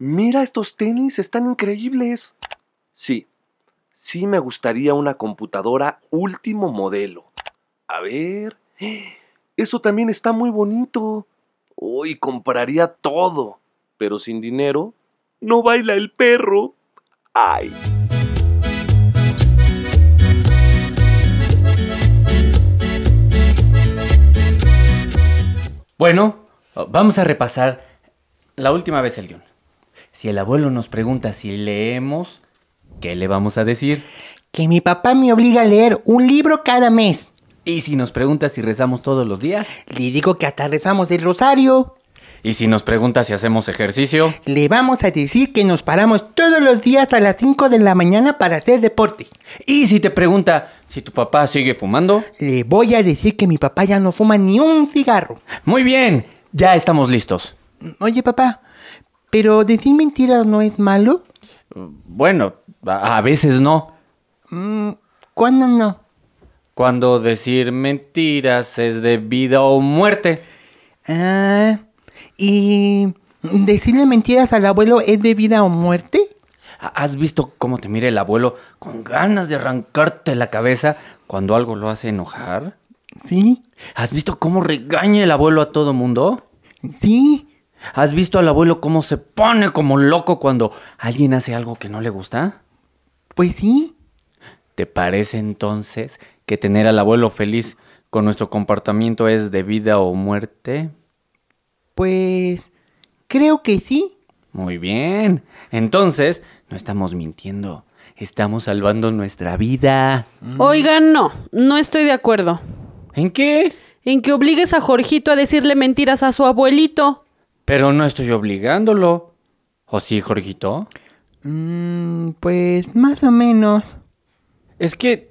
Mira, estos tenis están increíbles. Sí, sí me gustaría una computadora último modelo. A ver, eso también está muy bonito. Hoy compraría todo, pero sin dinero no baila el perro. ¡Ay! Bueno, vamos a repasar la última vez el guion. Si el abuelo nos pregunta si leemos, ¿qué le vamos a decir? Que mi papá me obliga a leer un libro cada mes. Y si nos pregunta si rezamos todos los días. Le digo que hasta rezamos el rosario. Y si nos pregunta si hacemos ejercicio. Le vamos a decir que nos paramos todos los días a las 5 de la mañana para hacer deporte. Y si te pregunta si tu papá sigue fumando. Le voy a decir que mi papá ya no fuma ni un cigarro. Muy bien, ya estamos listos. Oye, papá, ¿pero decir mentiras no es malo? Bueno, a veces no. Mm, ¿Cuándo no? Cuando decir mentiras es de vida o muerte. Ah, ¿y decirle mentiras al abuelo es de vida o muerte? ¿Has visto cómo te mira el abuelo con ganas de arrancarte la cabeza cuando algo lo hace enojar? Sí, ¿Has visto cómo regaña el abuelo a todo mundo? sí. ¿Has visto al abuelo cómo se pone como loco cuando alguien hace algo que no le gusta? Pues sí. ¿Te parece entonces que tener al abuelo feliz con nuestro comportamiento es de vida o muerte? Pues creo que sí. Muy bien. Entonces, no estamos mintiendo. Estamos salvando nuestra vida. Oigan, no, no estoy de acuerdo. ¿En qué? En que obligues a Jorgito a decirle mentiras a su abuelito. Pero no estoy obligándolo. ¿O sí, Jorgito? Mm, pues más o menos. Es que...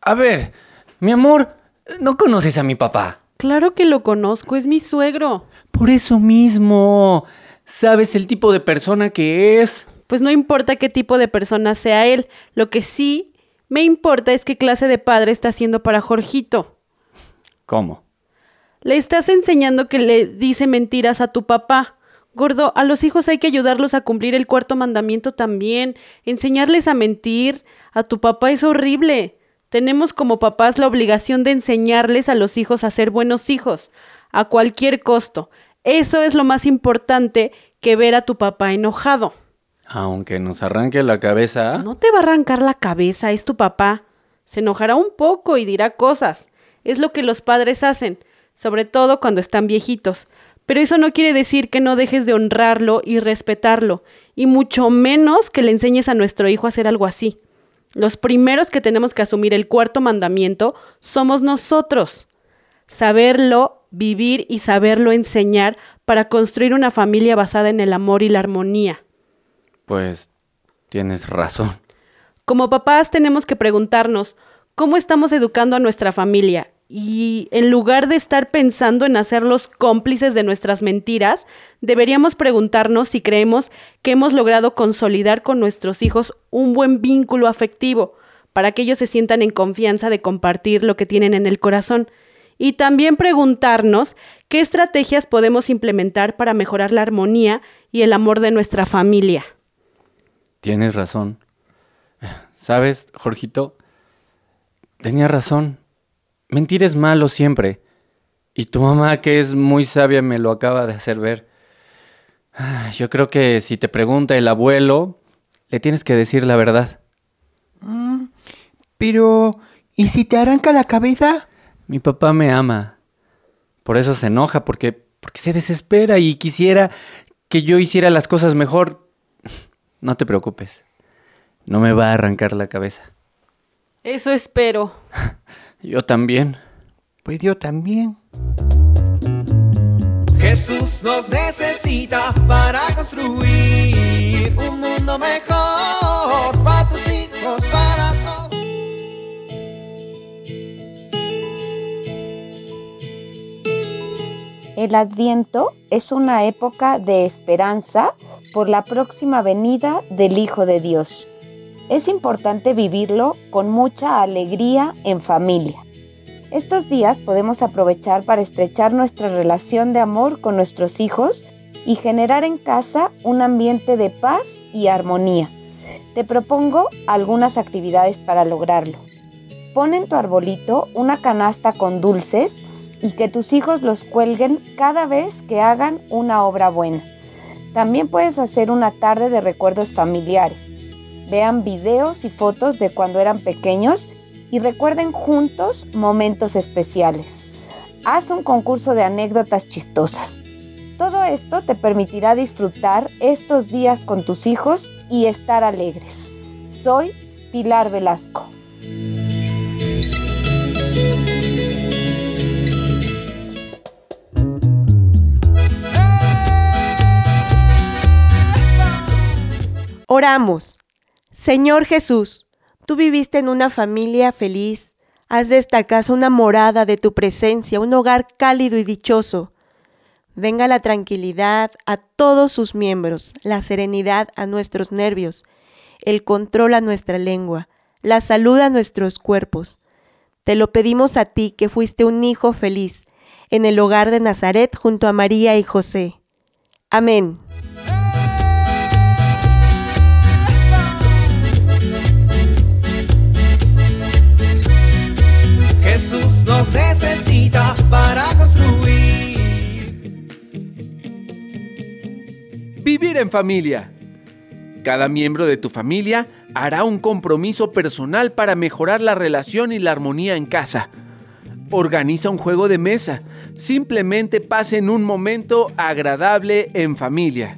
A ver, mi amor, no conoces a mi papá. Claro que lo conozco, es mi suegro. Por eso mismo. ¿Sabes el tipo de persona que es? Pues no importa qué tipo de persona sea él, lo que sí me importa es qué clase de padre está siendo para Jorgito. ¿Cómo? Le estás enseñando que le dice mentiras a tu papá. Gordo, a los hijos hay que ayudarlos a cumplir el cuarto mandamiento también. Enseñarles a mentir a tu papá es horrible. Tenemos como papás la obligación de enseñarles a los hijos a ser buenos hijos, a cualquier costo. Eso es lo más importante que ver a tu papá enojado. Aunque nos arranque la cabeza. No te va a arrancar la cabeza, es tu papá. Se enojará un poco y dirá cosas. Es lo que los padres hacen, sobre todo cuando están viejitos. Pero eso no quiere decir que no dejes de honrarlo y respetarlo, y mucho menos que le enseñes a nuestro hijo a hacer algo así. Los primeros que tenemos que asumir el cuarto mandamiento somos nosotros. Saberlo, vivir y saberlo enseñar para construir una familia basada en el amor y la armonía. Pues tienes razón. Como papás tenemos que preguntarnos cómo estamos educando a nuestra familia y en lugar de estar pensando en hacerlos cómplices de nuestras mentiras, deberíamos preguntarnos si creemos que hemos logrado consolidar con nuestros hijos un buen vínculo afectivo para que ellos se sientan en confianza de compartir lo que tienen en el corazón. Y también preguntarnos qué estrategias podemos implementar para mejorar la armonía y el amor de nuestra familia. Tienes razón. ¿Sabes, Jorgito? Tenía razón. Mentir es malo siempre. Y tu mamá, que es muy sabia, me lo acaba de hacer ver. Ah, Yo creo que si te pregunta el abuelo, le tienes que decir la verdad. Pero, ¿y si te arranca la cabeza? Mi papá me ama. Por eso se enoja, porque, porque se desespera y quisiera que yo hiciera las cosas mejor. No te preocupes. No me va a arrancar la cabeza. Eso espero. Yo también. Pues yo también. Jesús nos necesita para construir mundo mejor para tus hijos, para todos. El Adviento es una época de esperanza por la próxima venida del Hijo de Dios. Es importante vivirlo con mucha alegría en familia. Estos días podemos aprovechar para estrechar nuestra relación de amor con nuestros hijos y generar en casa un ambiente de paz y armonía. Te propongo algunas actividades para lograrlo. Pon en tu arbolito una canasta con dulces y que tus hijos los cuelguen cada vez que hagan una obra buena. También puedes hacer una tarde de recuerdos familiares. Vean videos y fotos de cuando eran pequeños y recuerden juntos momentos especiales. Haz un concurso de anécdotas chistosas. Todo esto te permitirá disfrutar estos días con tus hijos y estar alegres. Soy Pilar Velasco. Oramos. Señor Jesús, tú viviste en una familia feliz. Haz de esta casa una morada de tu presencia, un hogar cálido y dichoso. Venga la tranquilidad a todos sus miembros, la serenidad a nuestros nervios, el control a nuestra lengua, la salud a nuestros cuerpos. Te lo pedimos a ti que fuiste un hijo feliz en el hogar de Nazaret junto a María y José. Amén. Necesita para construir. Vivir en familia. Cada miembro de tu familia hará un compromiso personal para mejorar la relación y la armonía en casa. Organiza un juego de mesa. Simplemente pasen un momento agradable en familia.